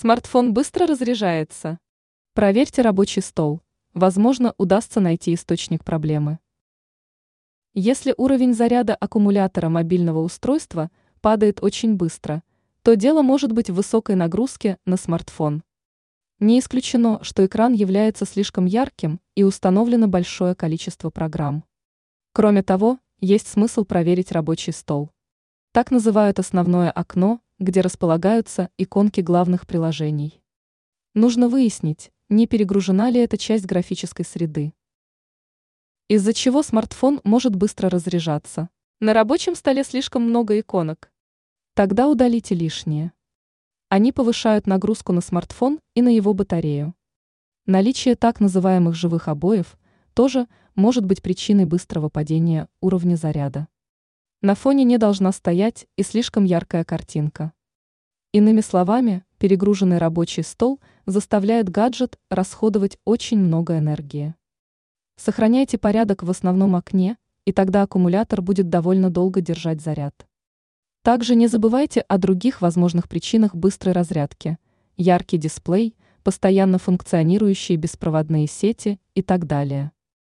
Смартфон быстро разряжается. Проверьте рабочий стол. Возможно, удастся найти источник проблемы. Если уровень заряда аккумулятора мобильного устройства падает очень быстро, то дело может быть в высокой нагрузке на смартфон. Не исключено, что экран является слишком ярким и установлено большое количество программ. Кроме того, есть смысл проверить рабочий стол. Так называют основное окно, где располагаются иконки главных приложений. Нужно выяснить, не перегружена ли эта часть графической среды. Из-за чего смартфон может быстро разряжаться. На рабочем столе слишком много иконок. Тогда удалите лишнее. Они повышают нагрузку на смартфон и на его батарею. Наличие так называемых живых обоев тоже может быть причиной быстрого падения уровня заряда. На фоне не должна стоять и слишком яркая картинка. Иными словами, перегруженный рабочий стол заставляет гаджет расходовать очень много энергии. Сохраняйте порядок в основном окне, и тогда аккумулятор будет довольно долго держать заряд. Также не забывайте о других возможных причинах быстрой разрядки – яркий дисплей, постоянно функционирующие беспроводные сети и так далее.